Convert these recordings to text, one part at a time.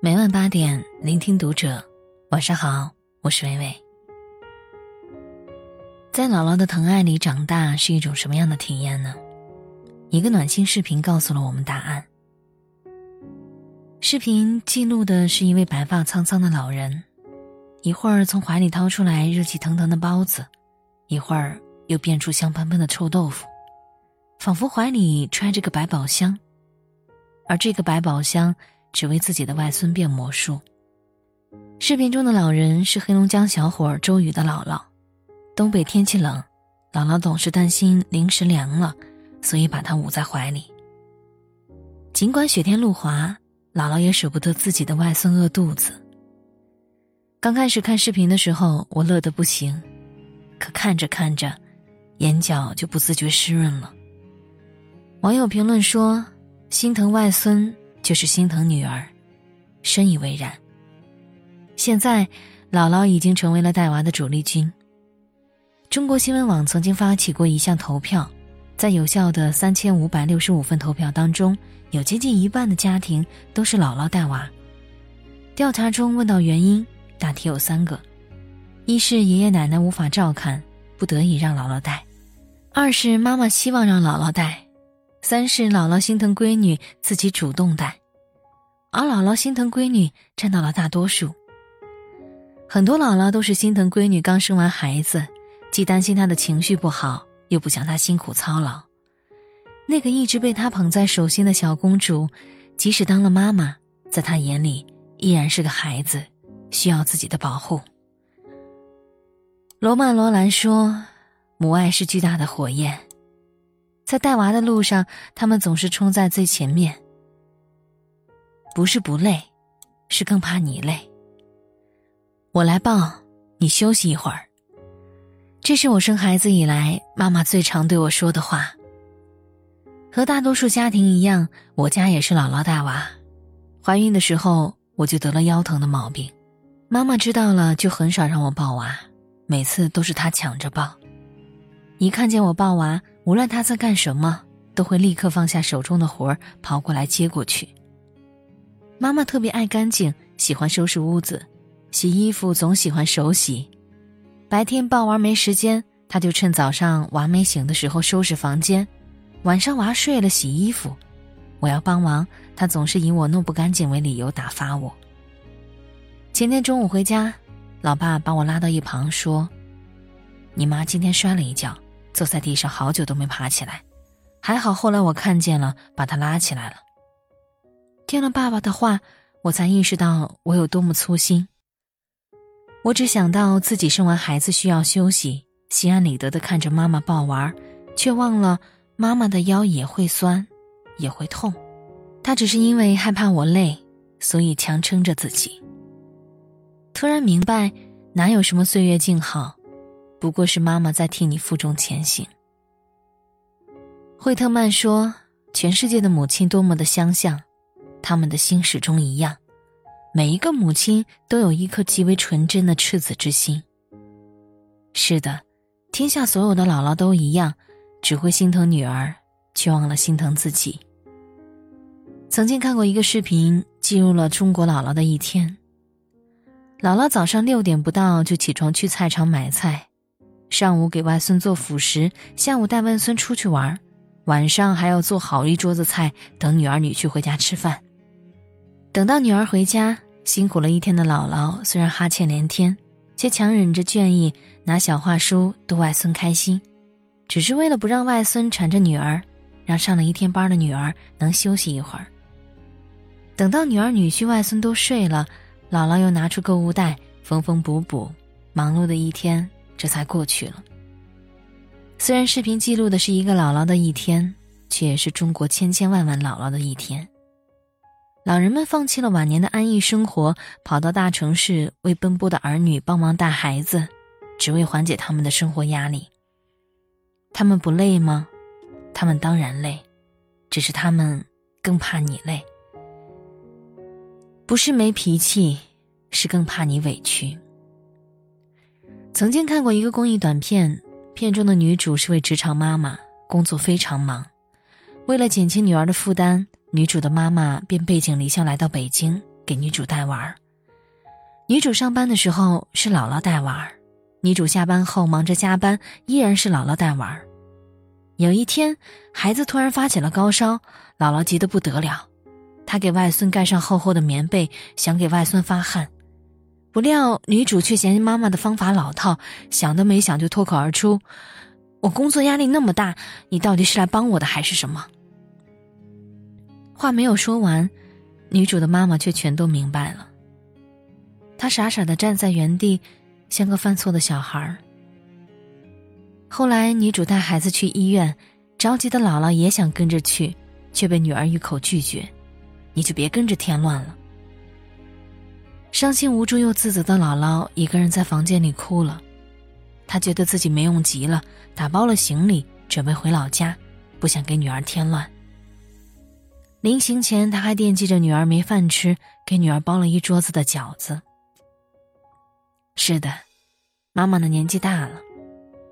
每晚八点，聆听读者。晚上好，我是微微。在姥姥的疼爱里长大是一种什么样的体验呢？一个暖心视频告诉了我们答案。视频记录的是一位白发苍苍的老人，一会儿从怀里掏出来热气腾腾的包子，一会儿又变出香喷喷的臭豆腐，仿佛怀里揣着个百宝箱，而这个百宝箱。只为自己的外孙变魔术。视频中的老人是黑龙江小伙周宇的姥姥。东北天气冷，姥姥总是担心零食凉了，所以把他捂在怀里。尽管雪天路滑，姥姥也舍不得自己的外孙饿肚子。刚开始看视频的时候，我乐得不行，可看着看着，眼角就不自觉湿润了。网友评论说：“心疼外孙。”就是心疼女儿，深以为然。现在，姥姥已经成为了带娃的主力军。中国新闻网曾经发起过一项投票，在有效的三千五百六十五份投票当中，有接近一半的家庭都是姥姥带娃。调查中问到原因，大体有三个：一是爷爷奶奶无法照看，不得已让姥姥带；二是妈妈希望让姥姥带。三是姥姥心疼闺女，自己主动带，而姥姥心疼闺女占到了大多数。很多姥姥都是心疼闺女刚生完孩子，既担心她的情绪不好，又不想她辛苦操劳。那个一直被她捧在手心的小公主，即使当了妈妈，在她眼里依然是个孩子，需要自己的保护。罗曼·罗兰说：“母爱是巨大的火焰。”在带娃的路上，他们总是冲在最前面。不是不累，是更怕你累。我来抱，你休息一会儿。这是我生孩子以来妈妈最常对我说的话。和大多数家庭一样，我家也是姥姥带娃。怀孕的时候我就得了腰疼的毛病，妈妈知道了就很少让我抱娃，每次都是她抢着抱。一看见我抱娃。无论他在干什么，都会立刻放下手中的活儿，跑过来接过去。妈妈特别爱干净，喜欢收拾屋子，洗衣服总喜欢手洗。白天抱娃没时间，他就趁早上娃没醒的时候收拾房间，晚上娃睡了洗衣服。我要帮忙，他总是以我弄不干净为理由打发我。前天中午回家，老爸把我拉到一旁说：“你妈今天摔了一跤。”坐在地上好久都没爬起来，还好后来我看见了，把他拉起来了。听了爸爸的话，我才意识到我有多么粗心。我只想到自己生完孩子需要休息，心安理得的看着妈妈抱娃，却忘了妈妈的腰也会酸，也会痛。她只是因为害怕我累，所以强撑着自己。突然明白，哪有什么岁月静好。不过是妈妈在替你负重前行。惠特曼说：“全世界的母亲多么的相像，他们的心始终一样。每一个母亲都有一颗极为纯真的赤子之心。”是的，天下所有的姥姥都一样，只会心疼女儿，却忘了心疼自己。曾经看过一个视频，记录了中国姥姥的一天。姥姥早上六点不到就起床去菜场买菜。上午给外孙做辅食，下午带外孙出去玩，晚上还要做好一桌子菜等女儿女婿回家吃饭。等到女儿回家，辛苦了一天的姥姥虽然哈欠连天，却强忍着倦意拿小话书逗外孙开心，只是为了不让外孙缠着女儿，让上了一天班的女儿能休息一会儿。等到女儿女婿外孙都睡了，姥姥又拿出购物袋缝缝补补，忙碌的一天。这才过去了。虽然视频记录的是一个姥姥的一天，却也是中国千千万万姥姥的一天。老人们放弃了晚年的安逸生活，跑到大城市为奔波的儿女帮忙带孩子，只为缓解他们的生活压力。他们不累吗？他们当然累，只是他们更怕你累。不是没脾气，是更怕你委屈。曾经看过一个公益短片，片中的女主是位职场妈妈，工作非常忙。为了减轻女儿的负担，女主的妈妈便背井离乡来到北京，给女主带娃儿。女主上班的时候是姥姥带娃儿，女主下班后忙着加班，依然是姥姥带娃儿。有一天，孩子突然发起了高烧，姥姥急得不得了，她给外孙盖上厚厚的棉被，想给外孙发汗。不料女主却嫌妈妈的方法老套，想都没想就脱口而出：“我工作压力那么大，你到底是来帮我的还是什么？”话没有说完，女主的妈妈却全都明白了。她傻傻的站在原地，像个犯错的小孩。后来女主带孩子去医院，着急的姥姥也想跟着去，却被女儿一口拒绝：“你就别跟着添乱了。”伤心无助又自责的姥姥一个人在房间里哭了，她觉得自己没用极了，打包了行李准备回老家，不想给女儿添乱。临行前，她还惦记着女儿没饭吃，给女儿包了一桌子的饺子。是的，妈妈的年纪大了，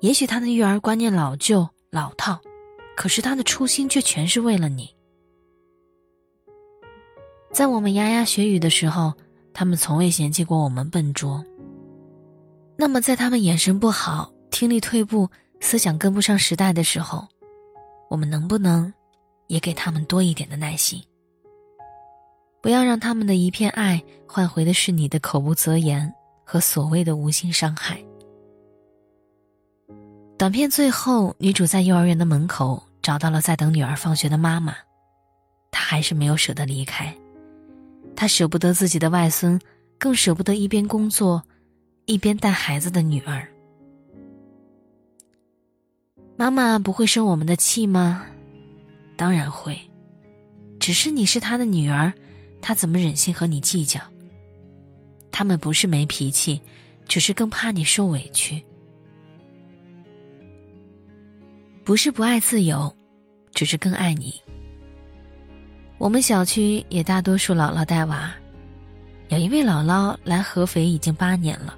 也许她的育儿观念老旧老套，可是她的初心却全是为了你。在我们牙牙学语的时候。他们从未嫌弃过我们笨拙。那么，在他们眼神不好、听力退步、思想跟不上时代的时候，我们能不能也给他们多一点的耐心？不要让他们的一片爱换回的是你的口无择言和所谓的无心伤害。短片最后，女主在幼儿园的门口找到了在等女儿放学的妈妈，她还是没有舍得离开。他舍不得自己的外孙，更舍不得一边工作，一边带孩子的女儿。妈妈不会生我们的气吗？当然会，只是你是他的女儿，他怎么忍心和你计较？他们不是没脾气，只是更怕你受委屈。不是不爱自由，只是更爱你。我们小区也大多数姥姥带娃，有一位姥姥来合肥已经八年了，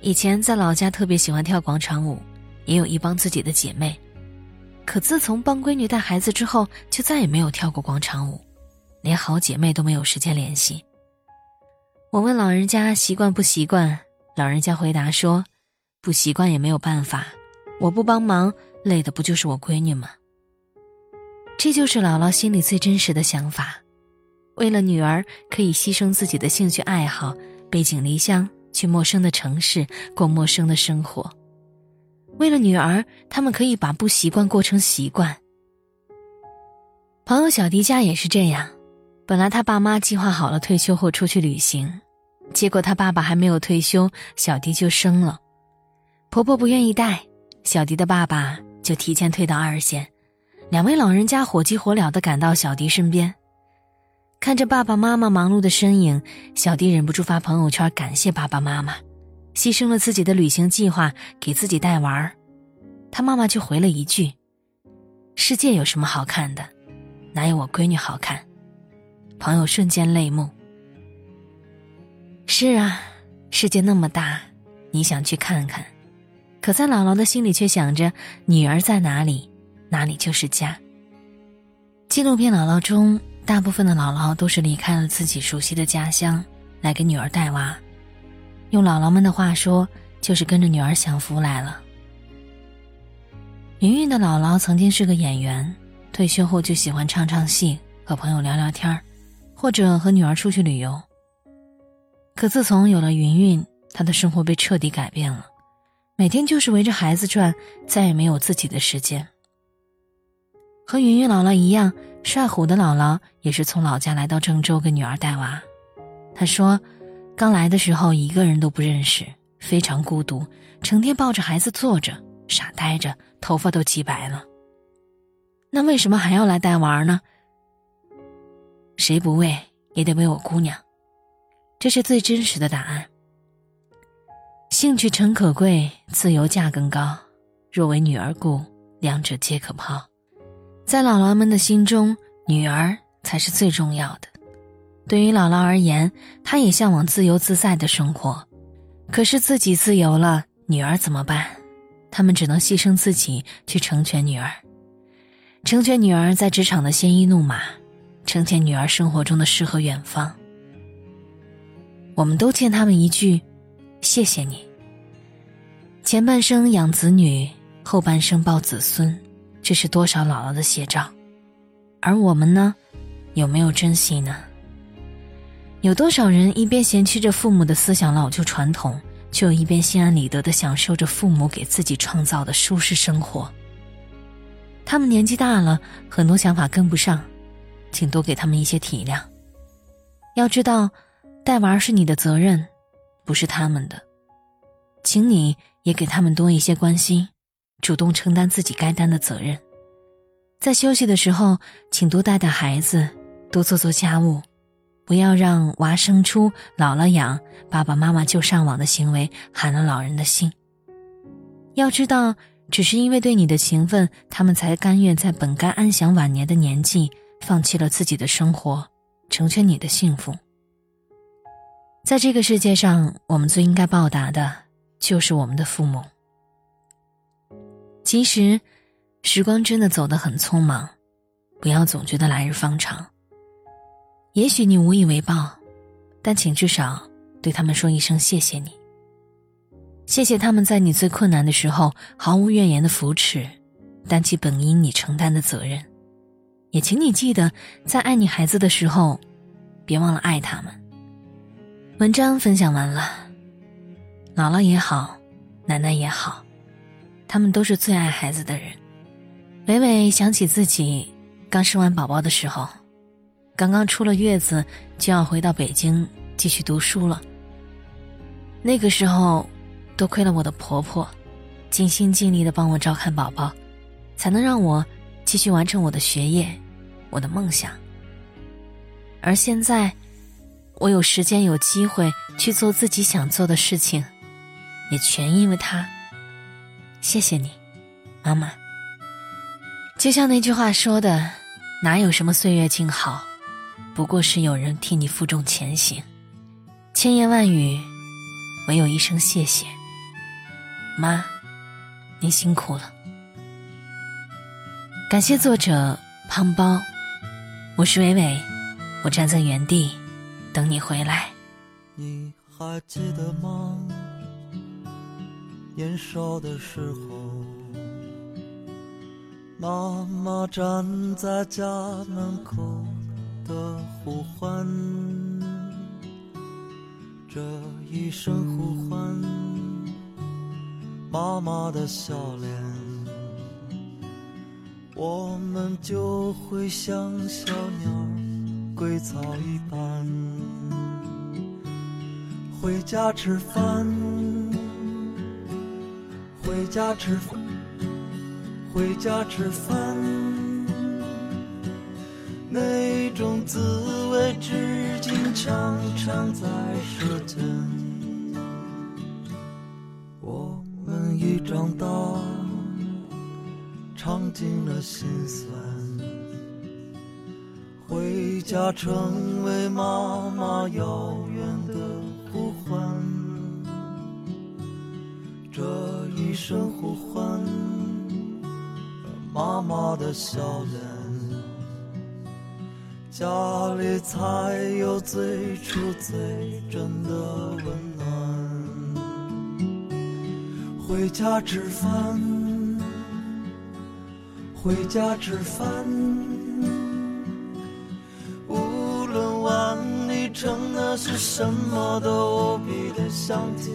以前在老家特别喜欢跳广场舞，也有一帮自己的姐妹，可自从帮闺女带孩子之后，就再也没有跳过广场舞，连好姐妹都没有时间联系。我问老人家习惯不习惯，老人家回答说：“不习惯也没有办法，我不帮忙，累的不就是我闺女吗？”这就是姥姥心里最真实的想法，为了女儿可以牺牲自己的兴趣爱好，背井离乡去陌生的城市过陌生的生活。为了女儿，他们可以把不习惯过成习惯。朋友小迪家也是这样，本来他爸妈计划好了退休后出去旅行，结果他爸爸还没有退休，小迪就生了，婆婆不愿意带，小迪的爸爸就提前退到二线。两位老人家火急火燎地赶到小迪身边，看着爸爸妈妈忙碌的身影，小迪忍不住发朋友圈感谢爸爸妈妈，牺牲了自己的旅行计划给自己带娃儿。他妈妈就回了一句：“世界有什么好看的？哪有我闺女好看？”朋友瞬间泪目。是啊，世界那么大，你想去看看，可在姥姥的心里却想着女儿在哪里。哪里就是家。纪录片《姥姥》中，大部分的姥姥都是离开了自己熟悉的家乡，来给女儿带娃。用姥姥们的话说，就是跟着女儿享福来了。云云的姥姥曾经是个演员，退休后就喜欢唱唱戏，和朋友聊聊天或者和女儿出去旅游。可自从有了云云，她的生活被彻底改变了，每天就是围着孩子转，再也没有自己的时间。和云云姥姥一样，帅虎的姥姥也是从老家来到郑州给女儿带娃。她说，刚来的时候一个人都不认识，非常孤独，成天抱着孩子坐着傻呆着，头发都急白了。那为什么还要来带娃呢？谁不为也得为我姑娘，这是最真实的答案。兴趣诚可贵，自由价更高。若为女儿故，两者皆可抛。在姥姥们的心中，女儿才是最重要的。对于姥姥而言，她也向往自由自在的生活。可是自己自由了，女儿怎么办？他们只能牺牲自己去成全女儿，成全女儿在职场的鲜衣怒马，成全女儿生活中的诗和远方。我们都欠他们一句谢谢你。前半生养子女，后半生抱子孙，这是多少姥姥的写照。而我们呢，有没有珍惜呢？有多少人一边嫌弃着父母的思想老旧传统，却又一边心安理得的享受着父母给自己创造的舒适生活？他们年纪大了，很多想法跟不上，请多给他们一些体谅。要知道，带娃是你的责任，不是他们的，请你也给他们多一些关心，主动承担自己该担的责任。在休息的时候，请多带带孩子，多做做家务，不要让娃生出姥姥养、爸爸妈妈就上网的行为寒了老人的心。要知道，只是因为对你的情分，他们才甘愿在本该安享晚年的年纪，放弃了自己的生活，成全你的幸福。在这个世界上，我们最应该报答的，就是我们的父母。其实。时光真的走得很匆忙，不要总觉得来日方长。也许你无以为报，但请至少对他们说一声谢谢你。谢谢他们在你最困难的时候毫无怨言的扶持，担起本应你承担的责任。也请你记得，在爱你孩子的时候，别忘了爱他们。文章分享完了，姥姥也好，奶奶也好，他们都是最爱孩子的人。伟伟想起自己刚生完宝宝的时候，刚刚出了月子，就要回到北京继续读书了。那个时候，多亏了我的婆婆，尽心尽力的帮我照看宝宝，才能让我继续完成我的学业，我的梦想。而现在，我有时间有机会去做自己想做的事情，也全因为她。谢谢你，妈妈。就像那句话说的，哪有什么岁月静好，不过是有人替你负重前行。千言万语，唯有一声谢谢。妈，您辛苦了。感谢作者胖包，我是伟伟，我站在原地等你回来。你还记得吗？年少的时候。妈妈站在家门口的呼唤，这一声呼唤，妈妈的笑脸，我们就会像小鸟归巢一般，回家吃饭，回家吃饭。回家吃饭，那种滋味至今常常在舌尖。我们已长大，尝尽了心酸，回家成为妈妈遥远呼唤。妈妈的笑脸，家里才有最初最真的温暖。回家吃饭，回家吃饭，无论碗里盛的是什么，都无比的香甜。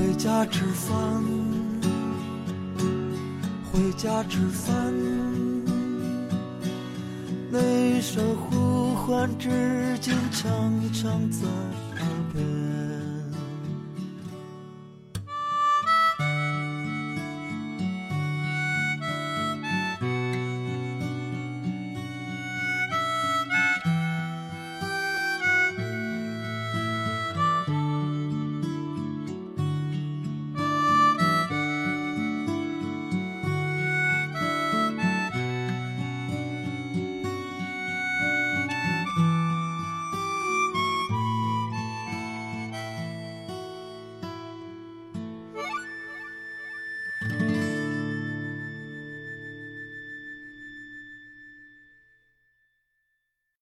回家吃饭，回家吃饭，那一声呼唤至今常常在耳边。